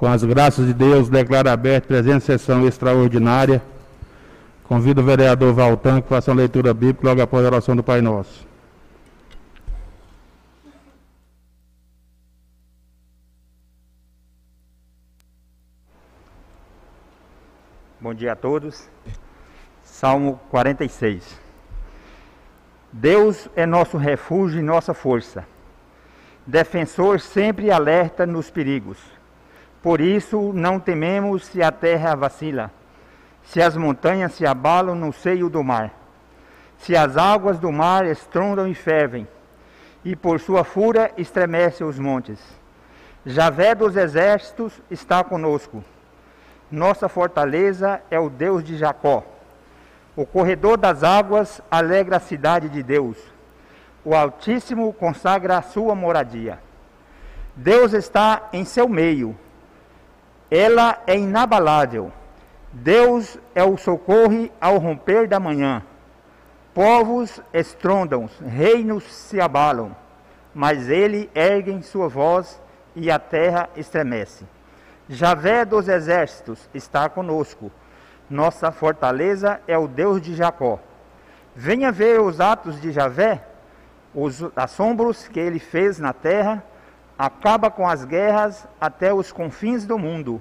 Com as graças de Deus, declaro aberta a presente sessão extraordinária. Convido o vereador Valtan que faça uma leitura bíblica logo após a oração do Pai Nosso. Bom dia a todos. Salmo 46. Deus é nosso refúgio e nossa força, defensor sempre alerta nos perigos. Por isso não tememos se a terra vacila, se as montanhas se abalam no seio do mar, se as águas do mar estrondam e fervem, e por sua fúria estremece os montes. Javé dos exércitos está conosco nossa fortaleza é o Deus de Jacó. O corredor das águas alegra a cidade de Deus. O Altíssimo consagra a sua moradia. Deus está em seu meio. Ela é inabalável. Deus é o socorro ao romper da manhã. Povos estrondam, reinos se abalam, mas ele ergue sua voz e a terra estremece. Javé dos exércitos está conosco. Nossa fortaleza é o Deus de Jacó. Venha ver os atos de Javé, os assombros que ele fez na terra, acaba com as guerras até os confins do mundo.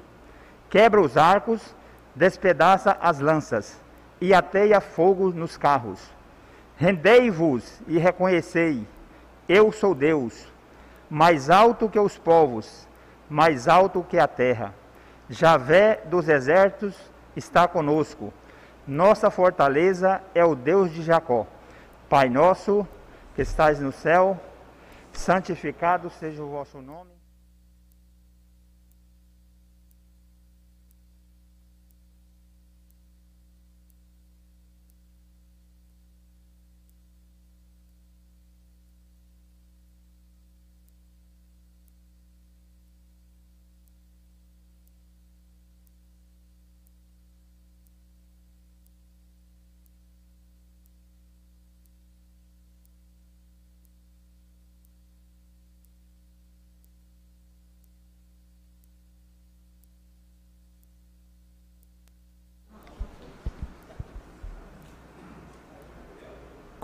Quebra os arcos, despedaça as lanças e ateia fogo nos carros. Rendei-vos e reconhecei, eu sou Deus, mais alto que os povos mais alto que a terra. Javé dos exércitos está conosco. Nossa fortaleza é o Deus de Jacó. Pai nosso, que estás no céu, santificado seja o vosso nome.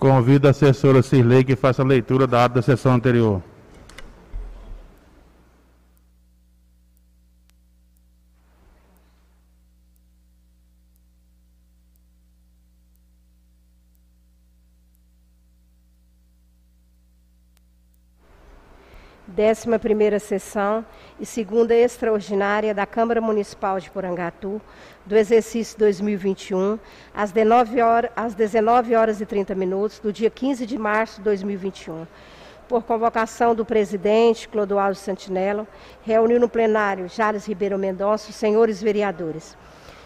Convido a assessora Cirlei que faça a leitura da ata da sessão anterior. Décima primeira sessão e segunda extraordinária da Câmara Municipal de Porangatu, do exercício 2021, às 19 horas, às 19 horas e 30 minutos, do dia 15 de março de 2021. Por convocação do presidente Clodoaldo Santinello, reuniu no plenário Jales Ribeiro Mendonça, senhores vereadores.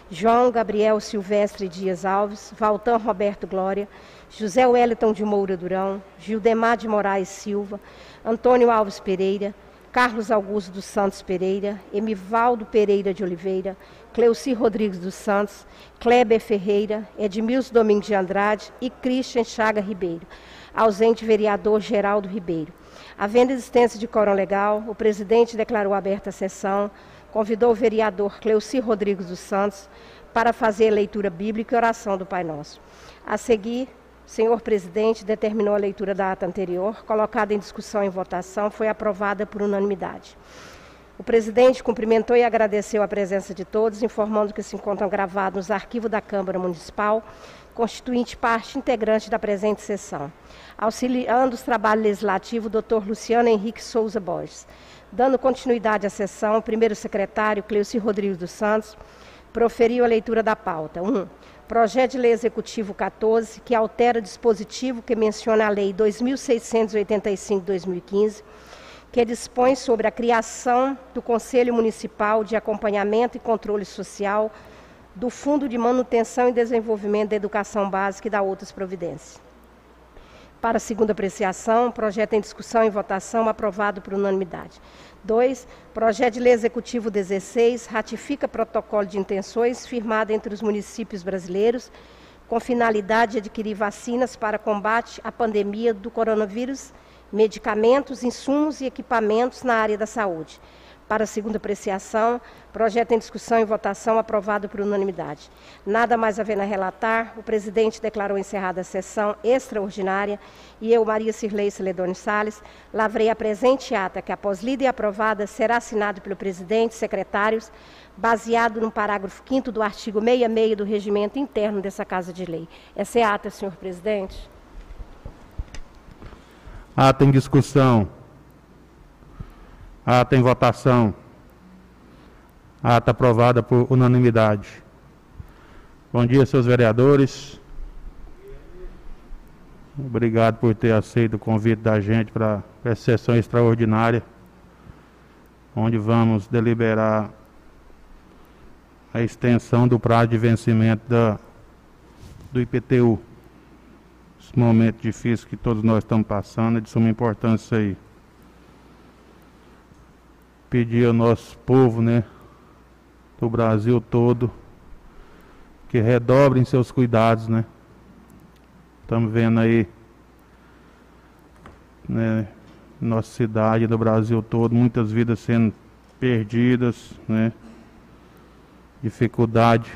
João Gabriel Silvestre Dias Alves, Valtan Roberto Glória, José Wellington de Moura Durão, Gildemar de Moraes Silva, Antônio Alves Pereira, Carlos Augusto dos Santos Pereira, Emivaldo Pereira de Oliveira, Cleuci Rodrigues dos Santos, Kleber Ferreira, Edmilson Domingos de Andrade e Christian Chaga Ribeiro. Ausente vereador Geraldo Ribeiro. Havendo existência de quórum legal, o presidente declarou aberta a sessão, convidou o vereador Cleuci Rodrigues dos Santos para fazer a leitura bíblica e oração do Pai Nosso. A seguir, senhor presidente determinou a leitura da ata anterior, colocada em discussão e votação, foi aprovada por unanimidade. O presidente cumprimentou e agradeceu a presença de todos, informando que se encontram gravados nos arquivos da Câmara Municipal, constituinte parte integrante da presente sessão. Auxiliando os trabalhos legislativos, o doutor Luciano Henrique Souza Borges. Dando continuidade à sessão, o primeiro secretário, Cleuci Rodrigues dos Santos, proferiu a leitura da pauta. 1. Um, Projeto de Lei Executivo 14, que altera dispositivo que menciona a Lei 2685-2015, que dispõe sobre a criação do Conselho Municipal de Acompanhamento e Controle Social do Fundo de Manutenção e Desenvolvimento da Educação Básica e da outras providências. Para a segunda apreciação, projeto em discussão e votação aprovado por unanimidade. 2. Projeto de Lei Executivo 16 ratifica protocolo de intenções firmado entre os municípios brasileiros com finalidade de adquirir vacinas para combate à pandemia do coronavírus, medicamentos, insumos e equipamentos na área da saúde. Para segunda apreciação. Projeto em discussão e votação aprovado por unanimidade. Nada mais havendo a relatar, o presidente declarou encerrada a sessão extraordinária e eu, Maria Cirlei Celedone Sales, lavrei a presente ata que, após lida e aprovada, será assinado pelo presidente e secretários, baseado no parágrafo 5 do artigo 66 do regimento interno dessa Casa de Lei. Essa é a ata, senhor presidente. Ata em discussão. Ata em votação. Ata aprovada por unanimidade. Bom dia, seus vereadores. Obrigado por ter aceito o convite da gente para essa sessão extraordinária, onde vamos deliberar a extensão do prazo de vencimento da, do IPTU. Esse momento difícil que todos nós estamos passando é de suma importância aí. Pedir ao nosso povo, né, do Brasil todo, que redobrem seus cuidados, né? Estamos vendo aí, né, nossa cidade, no Brasil todo, muitas vidas sendo perdidas, né? Dificuldade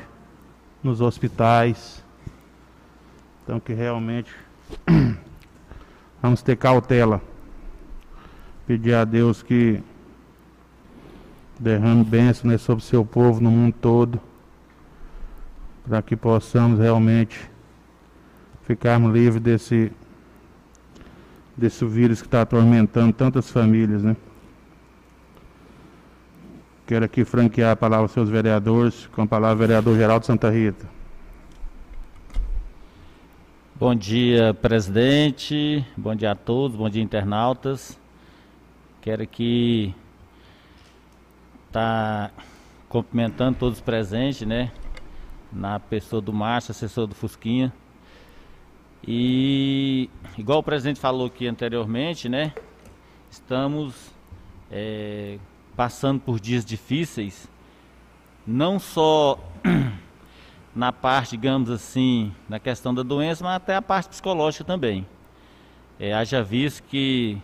nos hospitais. Então que realmente vamos ter cautela. Pedir a Deus que derrame bênção né, sobre seu povo no mundo todo, para que possamos realmente ficarmos livres desse, desse vírus que está atormentando tantas famílias, né? Quero aqui franquear a palavra aos seus vereadores, com a palavra vereador Geraldo Santa Rita. Bom dia, presidente. Bom dia a todos. Bom dia, internautas. Quero aqui tá cumprimentando todos os presentes, né? Na pessoa do Márcio, assessor do Fusquinha. E igual o presidente falou aqui anteriormente, né? Estamos é, passando por dias difíceis, não só na parte, digamos assim, na questão da doença, mas até a parte psicológica também. É, haja visto que,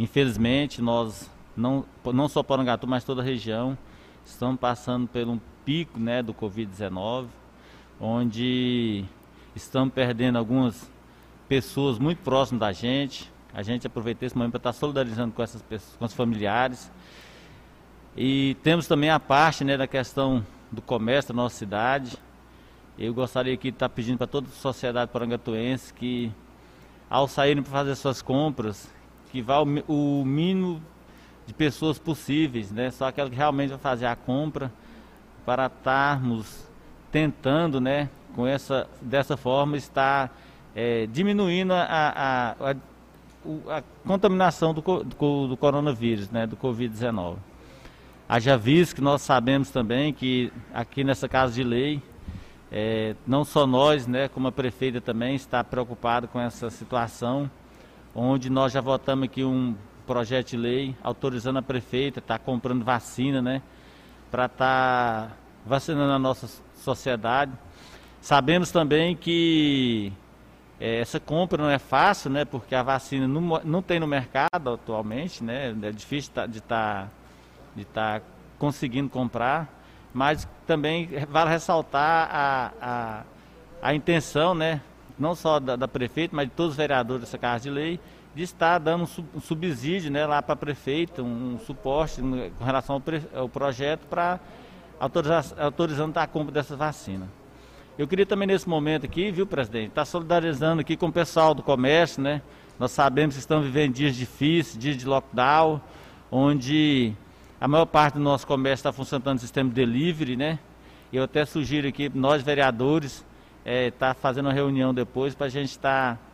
infelizmente, nós, não, não só Porangatu, mas toda a região, estamos passando por um pico né, do Covid-19, onde estamos perdendo algumas pessoas muito próximas da gente. A gente aproveita esse momento para estar solidarizando com essas pessoas, com os familiares. E temos também a parte né, da questão do comércio da nossa cidade. Eu gostaria aqui de estar pedindo para toda a sociedade porangatuense que, ao saírem para fazer suas compras, que vá o, o mínimo de pessoas possíveis, né? Só aquela que realmente vai fazer a compra para estarmos tentando, né, com essa dessa forma estar é, diminuindo a, a, a, a, contaminação do, do, do coronavírus, né, do Covid-19. Haja visto que nós sabemos também que aqui nessa casa de lei é, não só nós, né, como a prefeita também está preocupada com essa situação, onde nós já votamos aqui um projeto de lei autorizando a prefeita estar tá comprando vacina, né, para estar tá vacinando a nossa sociedade. Sabemos também que é, essa compra não é fácil, né, porque a vacina não, não tem no mercado atualmente, né, é difícil tá, de estar tá, de tá conseguindo comprar mas também vale ressaltar a, a, a intenção, né, não só da, da prefeita, mas de todos os vereadores dessa Casa de Lei, de estar dando um, subsídio né, lá para a prefeita, um, suporte com relação ao, ao projeto para autorizando a compra dessa vacina. Eu queria também nesse momento aqui, viu, presidente, estar tá solidarizando aqui com o pessoal do comércio, né? Nós sabemos que estão vivendo dias difíceis, dias de lockdown, onde a maior parte do nosso comércio está funcionando no sistema de delivery, né? Eu até sugiro aqui, nós vereadores, estar é, tá fazendo uma reunião depois para a gente estar tá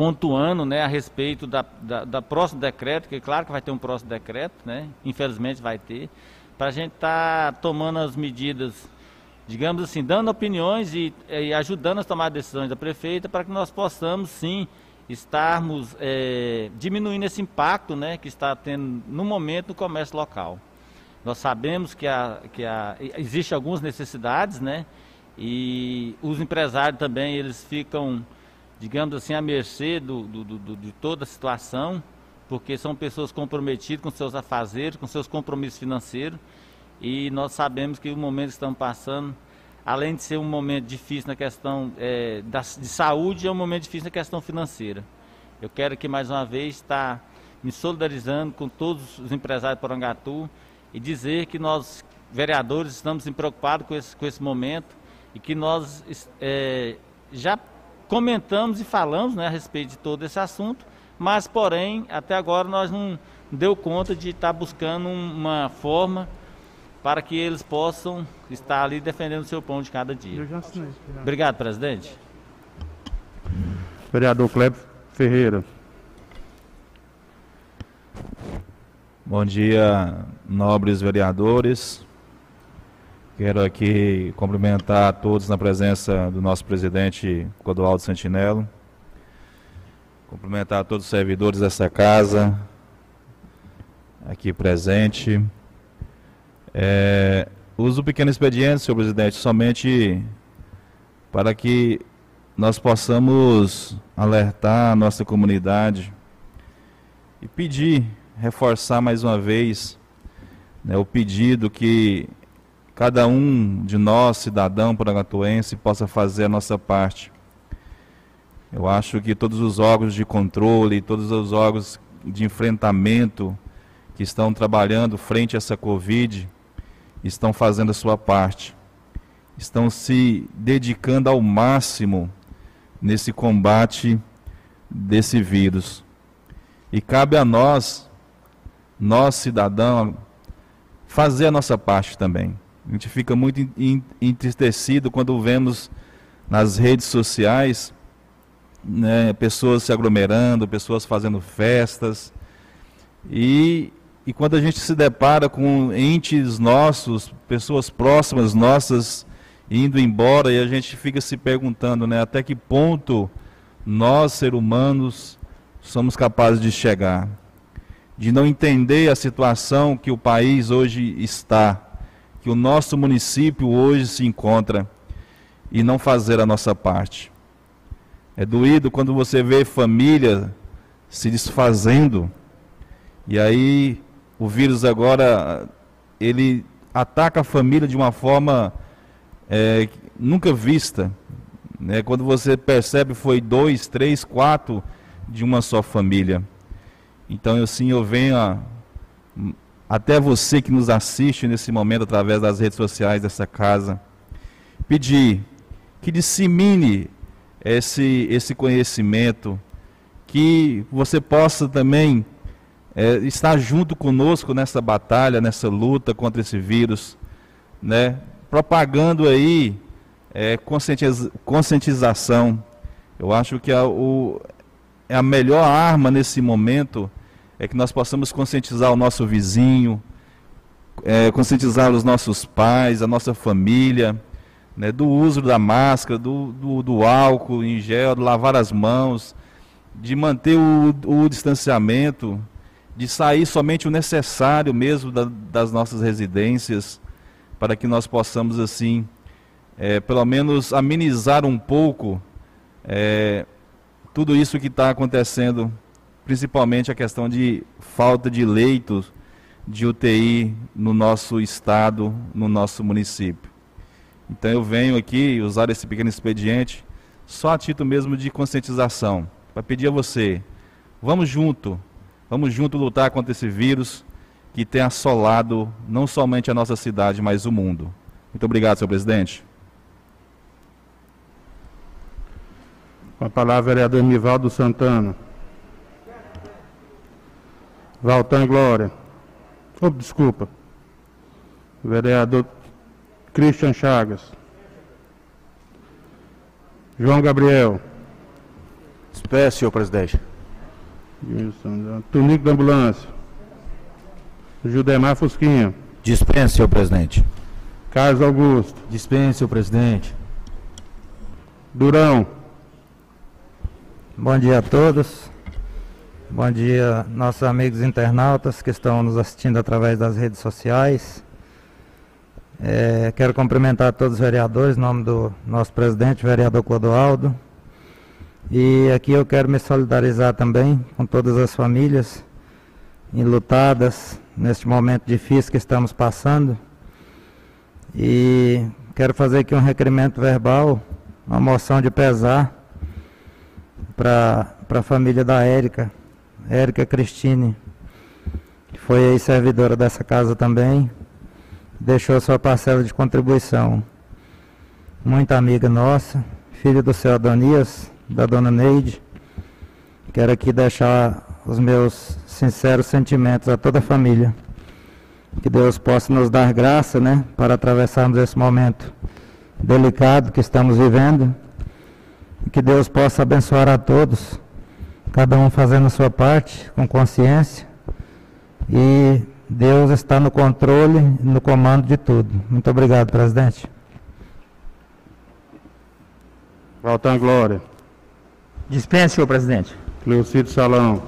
pontuando né, a respeito da, da, da, próximo decreto, que claro que vai ter um próximo decreto, né? Infelizmente vai ter, para a gente estar tá tomando as medidas, digamos assim, dando opiniões e, e ajudando a tomar decisões da prefeita para que nós possamos sim estarmos é, diminuindo esse impacto né, que está tendo no momento no comércio local. Nós sabemos que, a, que a, existe algumas necessidades, né? E os empresários também eles ficam, digamos assim, à mercê do, do, do, de toda a situação, porque são pessoas comprometidas com seus afazeres, com seus compromissos financeiros, e nós sabemos que o momento que estamos passando, além de ser um momento difícil na questão é, da, de saúde, é um momento difícil na questão financeira. Eu quero aqui mais uma vez estar me solidarizando com todos os empresários de Porangatu e dizer que nós, vereadores, estamos preocupados com esse, com esse momento e que nós é, já comentamos e falamos né, a respeito de todo esse assunto, mas, porém, até agora nós não deu conta de estar buscando uma forma para que eles possam estar ali defendendo o seu pão de cada dia. Obrigado, presidente. Vereador Kleber Ferreira. Bom dia, nobres vereadores. Quero aqui cumprimentar a todos na presença do nosso presidente Codoaldo Santinello. Cumprimentar a todos os servidores dessa casa aqui presente. É, uso o pequeno expediente, senhor presidente, somente para que nós possamos alertar a nossa comunidade e pedir, reforçar mais uma vez né, o pedido que cada um de nós, cidadão porangatuense, possa fazer a nossa parte. Eu acho que todos os órgãos de controle, todos os órgãos de enfrentamento que estão trabalhando frente a essa Covid, estão fazendo a sua parte. Estão se dedicando ao máximo nesse combate desse vírus. E cabe a nós, nós cidadãos, fazer a nossa parte também. A gente fica muito entristecido quando vemos nas redes sociais né, pessoas se aglomerando, pessoas fazendo festas. E, e quando a gente se depara com entes nossos, pessoas próximas nossas, indo embora e a gente fica se perguntando, né, até que ponto nós, seres humanos, somos capazes de chegar, de não entender a situação que o país hoje está, que o nosso município hoje se encontra e não fazer a nossa parte. É doído quando você vê família se desfazendo e aí o vírus agora ele ataca a família de uma forma é, nunca vista. Né? Quando você percebe foi dois, três, quatro de uma só família. Então, assim, eu venho a, até você que nos assiste nesse momento através das redes sociais dessa casa, pedir que dissemine esse, esse conhecimento, que você possa também é, estar junto conosco nessa batalha, nessa luta contra esse vírus, né? propagando aí é, conscientiza, conscientização. Eu acho que a, o, é a melhor arma nesse momento é que nós possamos conscientizar o nosso vizinho, é, conscientizar os nossos pais, a nossa família, né, do uso da máscara, do, do, do, álcool em gel, lavar as mãos, de manter o, o distanciamento, de sair somente o necessário mesmo da, das nossas residências para que nós possamos, assim, é, pelo menos amenizar um pouco é, tudo isso que está acontecendo, principalmente a questão de falta de leitos de UTI no nosso estado, no nosso município. Então eu venho aqui usar esse pequeno expediente só a título mesmo de conscientização, para pedir a você, vamos junto, vamos junto lutar contra esse vírus, que tem assolado não somente a nossa cidade, mas o mundo. Muito obrigado, senhor presidente. Com a palavra, vereador Nivaldo Santana. Valtan Glória. Oh, desculpa. Vereador Christian Chagas. João Gabriel. Espécie, senhor presidente. Tunico da Ambulância. Judemar Fusquinha. Dispense, senhor presidente. Carlos Augusto. Dispense, senhor presidente. Durão. Bom dia a todos. Bom dia, nossos amigos internautas que estão nos assistindo através das redes sociais. É, quero cumprimentar todos os vereadores, em nome do nosso presidente, vereador Clodoaldo. E aqui eu quero me solidarizar também com todas as famílias enlutadas neste momento difícil que estamos passando. E quero fazer aqui um requerimento verbal, uma moção de pesar para a família da Érica, Érica Cristine, que foi aí servidora dessa casa também, deixou sua parcela de contribuição. Muita amiga nossa, filha do seu Adonias, da dona Neide. Quero aqui deixar os meus sinceros sentimentos a toda a família. Que Deus possa nos dar graça, né, para atravessarmos esse momento delicado que estamos vivendo. Que Deus possa abençoar a todos, cada um fazendo a sua parte com consciência. E Deus está no controle, no comando de tudo. Muito obrigado, presidente. Valtan Glória. Dispense, senhor presidente. Cleocito Salão.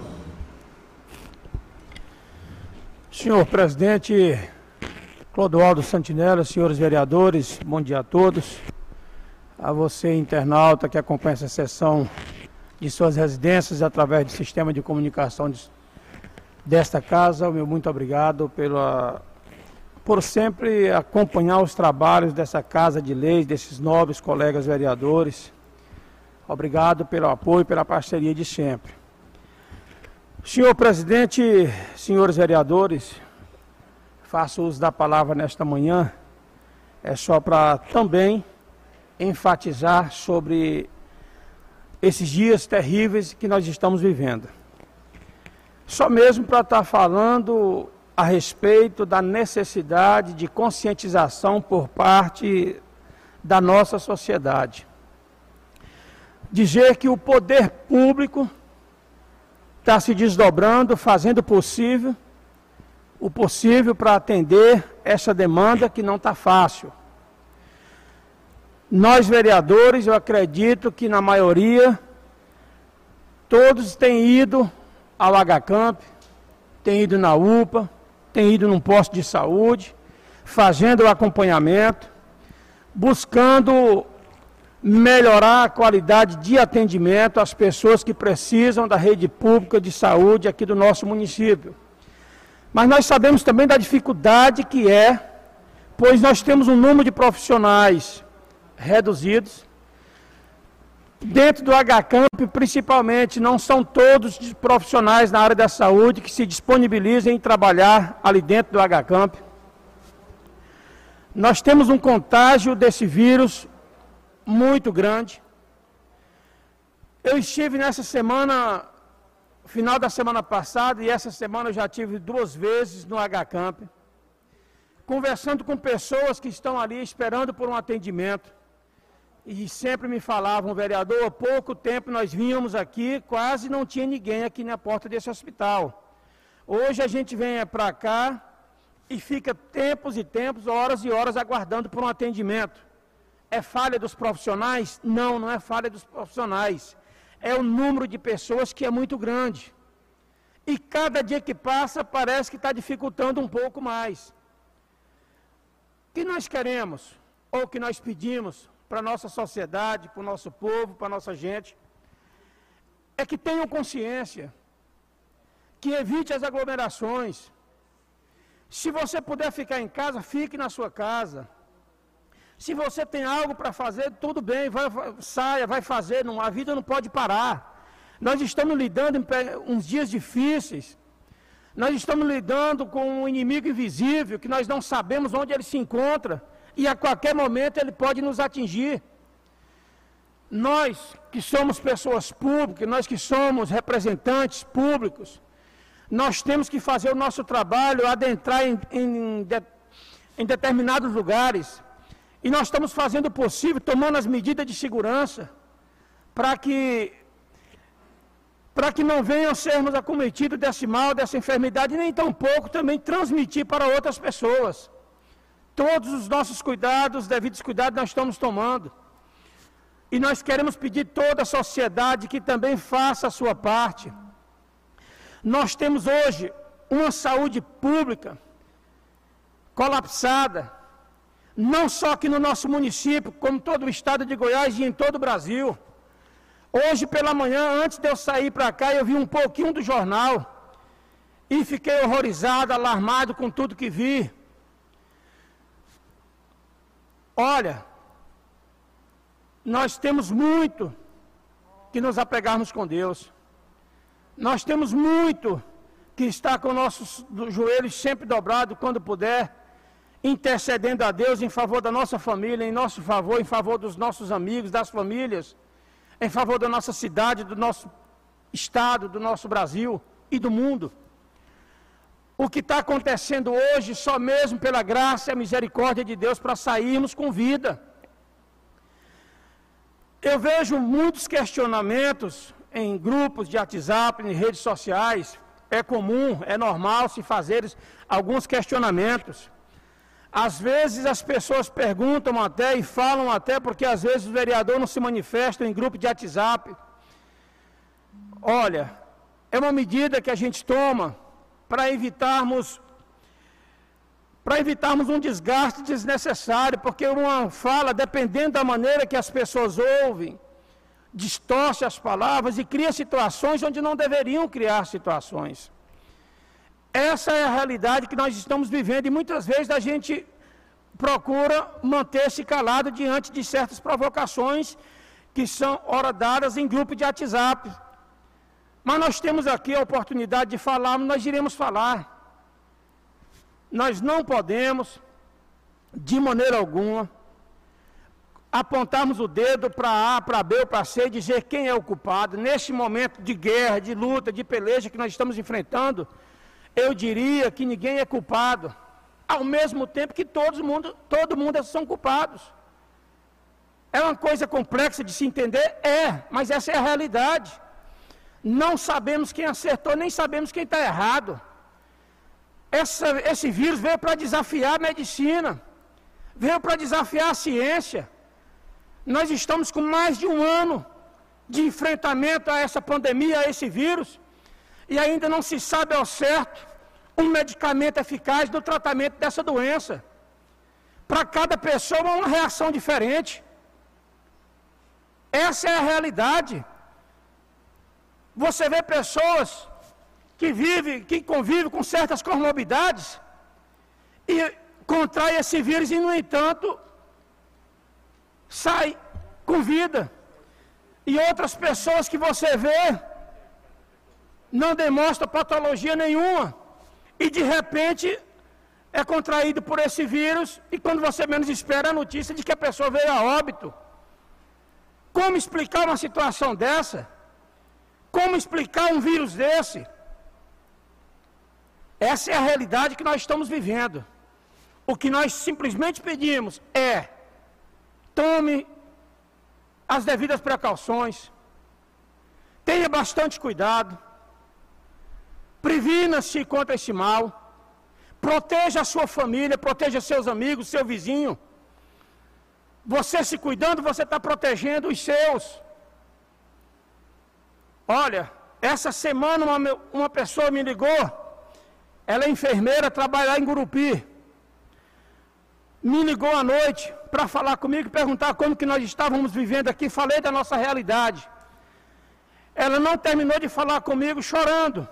Senhor presidente Clodoaldo Santinella, senhores vereadores, bom dia a todos. A você, internauta, que acompanha essa sessão de suas residências através do sistema de comunicação de, desta casa, meu muito obrigado pela, por sempre acompanhar os trabalhos dessa casa de leis, desses nobres colegas vereadores. Obrigado pelo apoio, pela parceria de sempre. Senhor presidente, senhores vereadores, faço uso da palavra nesta manhã, é só para também enfatizar sobre esses dias terríveis que nós estamos vivendo. Só mesmo para estar falando a respeito da necessidade de conscientização por parte da nossa sociedade. Dizer que o poder público está se desdobrando, fazendo o possível, o possível para atender essa demanda que não está fácil. Nós, vereadores, eu acredito que na maioria, todos têm ido ao HCamp, têm ido na UPA, têm ido num posto de saúde, fazendo o acompanhamento, buscando melhorar a qualidade de atendimento às pessoas que precisam da rede pública de saúde aqui do nosso município. Mas nós sabemos também da dificuldade que é, pois nós temos um número de profissionais reduzidos. Dentro do HCamp, principalmente, não são todos os profissionais na área da saúde que se disponibilizem em trabalhar ali dentro do HCamp. Nós temos um contágio desse vírus muito grande. Eu estive nessa semana, final da semana passada, e essa semana eu já tive duas vezes no HCamp, conversando com pessoas que estão ali esperando por um atendimento. E sempre me falavam, vereador, há pouco tempo nós vínhamos aqui, quase não tinha ninguém aqui na porta desse hospital. Hoje a gente vem para cá e fica tempos e tempos, horas e horas aguardando por um atendimento. É falha dos profissionais? Não, não é falha dos profissionais. É o número de pessoas que é muito grande. E cada dia que passa parece que está dificultando um pouco mais. O que nós queremos, ou que nós pedimos para a nossa sociedade, para o nosso povo, para a nossa gente, é que tenham consciência, que evite as aglomerações. Se você puder ficar em casa, fique na sua casa. Se você tem algo para fazer, tudo bem, vai, saia, vai fazer, não, a vida não pode parar. Nós estamos lidando em uns dias difíceis. Nós estamos lidando com um inimigo invisível que nós não sabemos onde ele se encontra e a qualquer momento ele pode nos atingir. Nós que somos pessoas públicas, nós que somos representantes públicos, nós temos que fazer o nosso trabalho, adentrar em, em, em determinados lugares, e nós estamos fazendo o possível, tomando as medidas de segurança, para que para que não venham sermos acometidos desse mal, dessa enfermidade, nem tampouco também transmitir para outras pessoas. Todos os nossos cuidados, devidos cuidados, nós estamos tomando. E nós queremos pedir toda a sociedade que também faça a sua parte. Nós temos hoje uma saúde pública colapsada, não só aqui no nosso município, como todo o estado de Goiás e em todo o Brasil. Hoje pela manhã, antes de eu sair para cá, eu vi um pouquinho do jornal e fiquei horrorizado, alarmado com tudo que vi. Olha, nós temos muito que nos apegarmos com Deus. Nós temos muito que estar com nossos joelhos sempre dobrados quando puder, intercedendo a Deus em favor da nossa família, em nosso favor, em favor dos nossos amigos, das famílias, em favor da nossa cidade, do nosso estado, do nosso Brasil e do mundo. O que está acontecendo hoje, só mesmo pela graça e a misericórdia de Deus, para sairmos com vida. Eu vejo muitos questionamentos em grupos de WhatsApp, em redes sociais. É comum, é normal se fazer alguns questionamentos. Às vezes as pessoas perguntam até e falam até porque às vezes o vereador não se manifesta em grupo de WhatsApp. Olha, é uma medida que a gente toma para evitarmos para evitarmos um desgaste desnecessário, porque uma fala, dependendo da maneira que as pessoas ouvem, distorce as palavras e cria situações onde não deveriam criar situações. Essa é a realidade que nós estamos vivendo e muitas vezes a gente procura manter-se calado diante de certas provocações que são hora dadas em grupo de WhatsApp. Mas nós temos aqui a oportunidade de falar, nós iremos falar nós não podemos, de maneira alguma, apontarmos o dedo para A, para B ou para C e dizer quem é o culpado. Neste momento de guerra, de luta, de peleja que nós estamos enfrentando, eu diria que ninguém é culpado. Ao mesmo tempo que todo mundo, todo mundo são culpados. É uma coisa complexa de se entender? É, mas essa é a realidade. Não sabemos quem acertou, nem sabemos quem está errado. Essa, esse vírus veio para desafiar a medicina, veio para desafiar a ciência. Nós estamos com mais de um ano de enfrentamento a essa pandemia, a esse vírus, e ainda não se sabe ao certo um medicamento eficaz do tratamento dessa doença. Para cada pessoa, uma reação diferente. Essa é a realidade. Você vê pessoas que vive, que convive com certas comorbidades e contrai esse vírus e, no entanto, sai com vida. E outras pessoas que você vê não demonstram patologia nenhuma e de repente é contraído por esse vírus e quando você menos espera a notícia de que a pessoa veio a óbito. Como explicar uma situação dessa? Como explicar um vírus desse? Essa é a realidade que nós estamos vivendo. O que nós simplesmente pedimos é: tome as devidas precauções, tenha bastante cuidado, previna-se contra esse mal, proteja a sua família, proteja seus amigos, seu vizinho. Você se cuidando, você está protegendo os seus. Olha, essa semana uma, uma pessoa me ligou ela é enfermeira, trabalha em Gurupi. Me ligou à noite para falar comigo e perguntar como que nós estávamos vivendo aqui. Falei da nossa realidade. Ela não terminou de falar comigo chorando.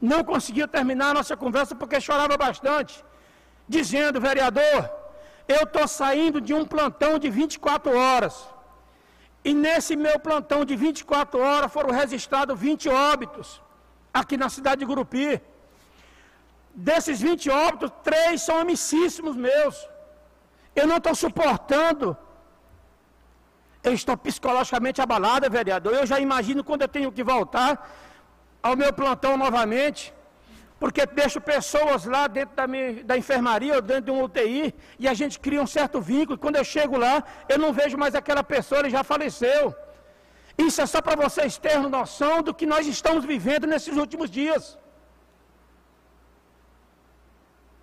Não conseguiu terminar a nossa conversa porque chorava bastante. Dizendo, vereador, eu estou saindo de um plantão de 24 horas. E nesse meu plantão de 24 horas foram registrados 20 óbitos aqui na cidade de Gurupi. Desses 20 óbitos, três são amicíssimos meus. Eu não estou suportando. Eu estou psicologicamente abalado, vereador. Eu já imagino quando eu tenho que voltar ao meu plantão novamente. Porque deixo pessoas lá dentro da, minha, da enfermaria ou dentro de um UTI e a gente cria um certo vínculo. Quando eu chego lá, eu não vejo mais aquela pessoa, ele já faleceu. Isso é só para vocês terem noção do que nós estamos vivendo nesses últimos dias.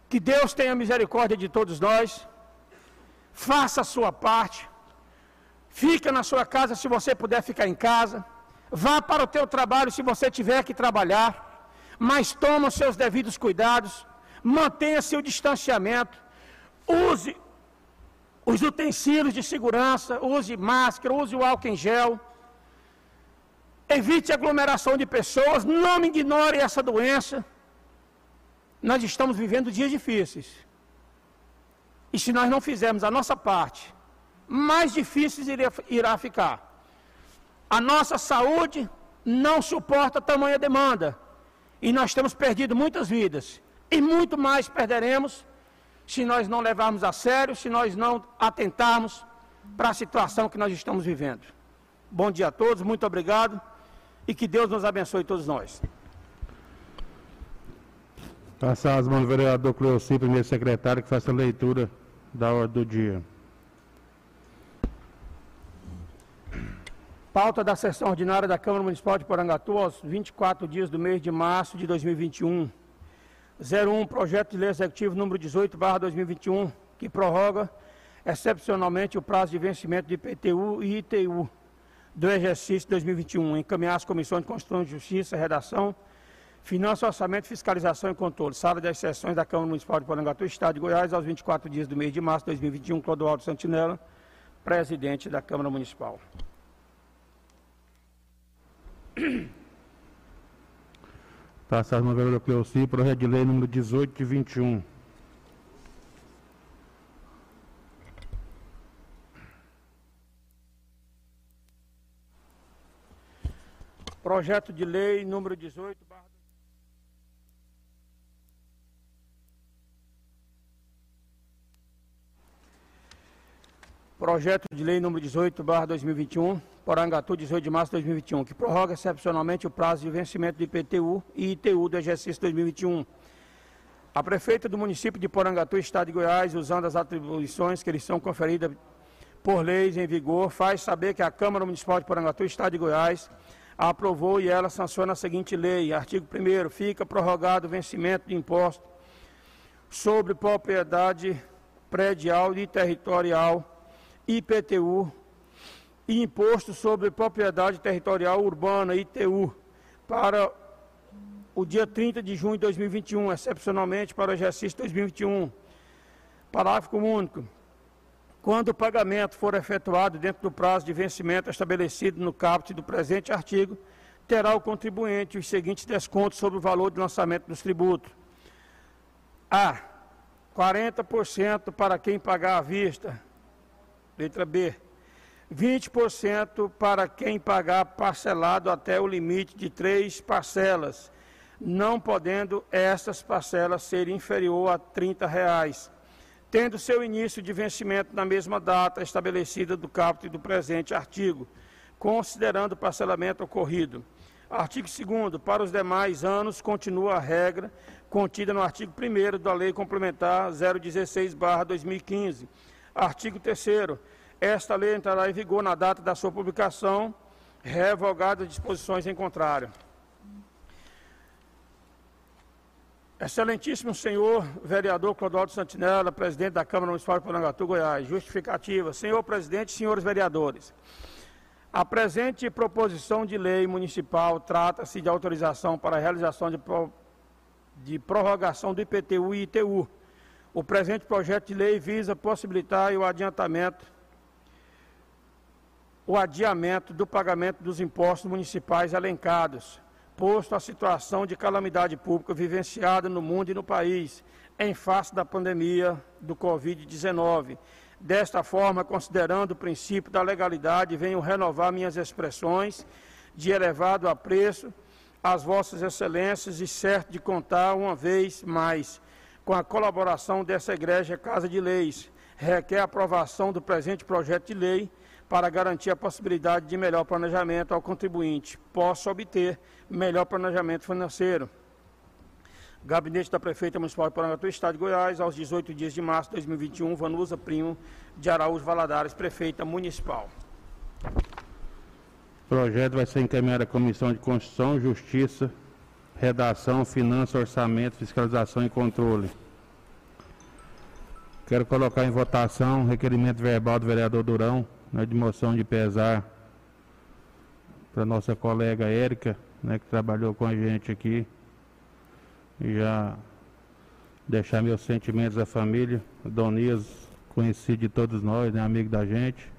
Que Deus tenha misericórdia de todos nós. Faça a sua parte. Fica na sua casa se você puder ficar em casa. Vá para o teu trabalho se você tiver que trabalhar. Mas toma os seus devidos cuidados. Mantenha seu distanciamento. Use os utensílios de segurança, use máscara, use o álcool em gel. Evite aglomeração de pessoas, não ignore essa doença. nós estamos vivendo dias difíceis. E se nós não fizermos a nossa parte, mais difíceis irá, irá ficar. A nossa saúde não suporta tamanha demanda. E nós temos perdido muitas vidas. E muito mais perderemos se nós não levarmos a sério, se nós não atentarmos para a situação que nós estamos vivendo. Bom dia a todos, muito obrigado e que Deus nos abençoe todos nós. Passar as mãos do vereador Cleoci, primeiro secretário, que faça a leitura da ordem do dia. Pauta da sessão ordinária da Câmara Municipal de Porangatu aos 24 dias do mês de março de 2021. 01, projeto de lei executivo número 18, barra 2021, que prorroga excepcionalmente o prazo de vencimento de IPTU e ITU do exercício 2021, encaminhar as comissões de Constituição e Justiça, redação, Finanças, Orçamento, Fiscalização e Controle, Sala das Sessões da Câmara Municipal de Porangatu, Estado de Goiás, aos 24 dias do mês de março de 2021, Clodoaldo Santinella, presidente da Câmara Municipal. Passar no vereador Cleuci, projeto de lei número 18 de 21. Projeto de lei número 18, barra Projeto de lei número 18, barra 2021, Porangatu, 18 de março de 2021, que prorroga excepcionalmente o prazo de vencimento do IPTU e ITU do exercício 2021. A prefeita do município de Porangatu, estado de Goiás, usando as atribuições que lhes são conferidas por leis em vigor, faz saber que a Câmara Municipal de Porangatu, estado de Goiás, aprovou e ela sanciona a seguinte lei. Artigo 1 fica prorrogado o vencimento de imposto sobre propriedade predial e territorial IPTU e Imposto sobre Propriedade Territorial Urbana, ITU, para o dia 30 de junho de 2021, excepcionalmente para o exercício 2021. Parágrafo único. Quando o pagamento for efetuado dentro do prazo de vencimento estabelecido no caput do presente artigo, terá o contribuinte os seguintes descontos sobre o valor de lançamento dos tributos. A. 40% para quem pagar à vista, Letra B. 20% para quem pagar parcelado até o limite de três parcelas, não podendo estas parcelas ser inferior a 30 reais, tendo seu início de vencimento na mesma data estabelecida do caput do presente artigo, considerando o parcelamento ocorrido. Artigo 2 para os demais anos continua a regra contida no artigo 1 da Lei Complementar 016/2015 Artigo 3 Esta lei entrará em vigor na data da sua publicação, revogada disposições em contrário. Excelentíssimo senhor vereador Clodoaldo Santinella, presidente da Câmara Municipal de Porangatu, Goiás. Justificativa. Senhor presidente, senhores vereadores. A presente proposição de lei municipal trata-se de autorização para a realização de, pro... de prorrogação do IPTU e ITU o presente projeto de lei visa possibilitar o adiantamento, o adiamento do pagamento dos impostos municipais elencados, posto a situação de calamidade pública vivenciada no mundo e no país, em face da pandemia do Covid-19. Desta forma, considerando o princípio da legalidade, venho renovar minhas expressões de elevado apreço às vossas excelências e certo de contar uma vez mais com a colaboração dessa Igreja Casa de Leis, requer a aprovação do presente projeto de lei para garantir a possibilidade de melhor planejamento ao contribuinte, possa obter melhor planejamento financeiro. Gabinete da Prefeita Municipal de Porangatu, Estado de Goiás, aos 18 dias de março de 2021, Vanusa Primo de Araújo Valadares, Prefeita Municipal. O projeto vai ser encaminhado à Comissão de Constituição, Justiça, Redação, Finanças, Orçamento, Fiscalização e Controle. Quero colocar em votação requerimento verbal do vereador Durão, né, de moção de pesar para nossa colega Érica, né, que trabalhou com a gente aqui. E já deixar meus sentimentos à família, Donias, conhecido de todos nós, né, amigo da gente.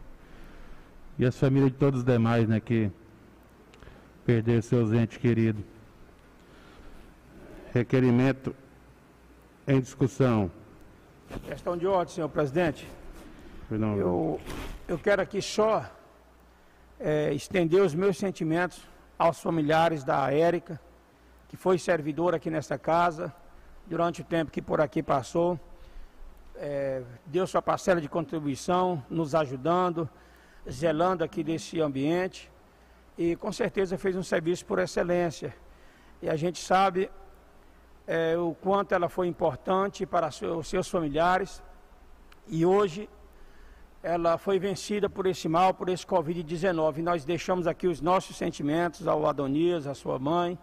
E as famílias de todos os demais, né, que perderam seus entes queridos requerimento Em discussão. Questão de ordem, senhor presidente. Eu, eu quero aqui só é, estender os meus sentimentos aos familiares da Érica, que foi servidora aqui nesta casa durante o tempo que por aqui passou. É, deu sua parcela de contribuição, nos ajudando, zelando aqui desse ambiente e com certeza fez um serviço por excelência. E a gente sabe é, o quanto ela foi importante para os seus familiares e hoje ela foi vencida por esse mal, por esse Covid-19. Nós deixamos aqui os nossos sentimentos ao Adonias, à sua mãe,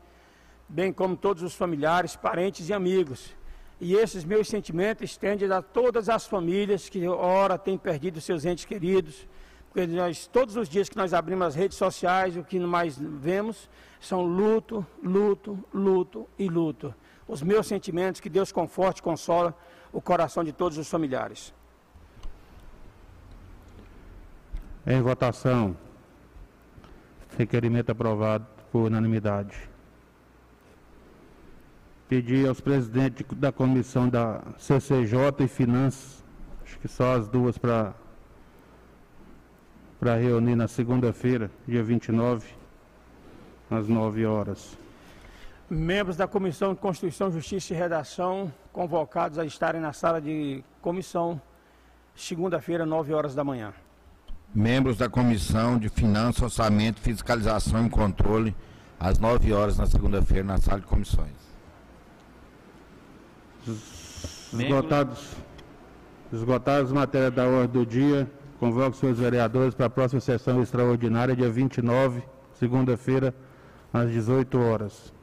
bem como todos os familiares, parentes e amigos. E esses meus sentimentos estendem a todas as famílias que ora têm perdido seus entes queridos. Porque nós, todos os dias que nós abrimos as redes sociais, o que mais vemos são luto, luto, luto e luto. Os meus sentimentos, que Deus conforte e consola o coração de todos os familiares. Em votação. Requerimento aprovado por unanimidade. Pedir aos presidentes da comissão da CCJ e Finanças, acho que só as duas para para reunir na segunda-feira, dia 29, às 9 horas. Membros da Comissão de Constituição, Justiça e Redação convocados a estarem na sala de comissão, segunda-feira, 9 horas da manhã. Membros da Comissão de Finanças, Orçamento, Fiscalização e Controle, às 9 horas na segunda-feira, na sala de comissões. Esgotados, esgotadas as matérias da ordem do dia, convoco os senhores vereadores para a próxima sessão extraordinária, dia 29, segunda-feira, às 18 horas.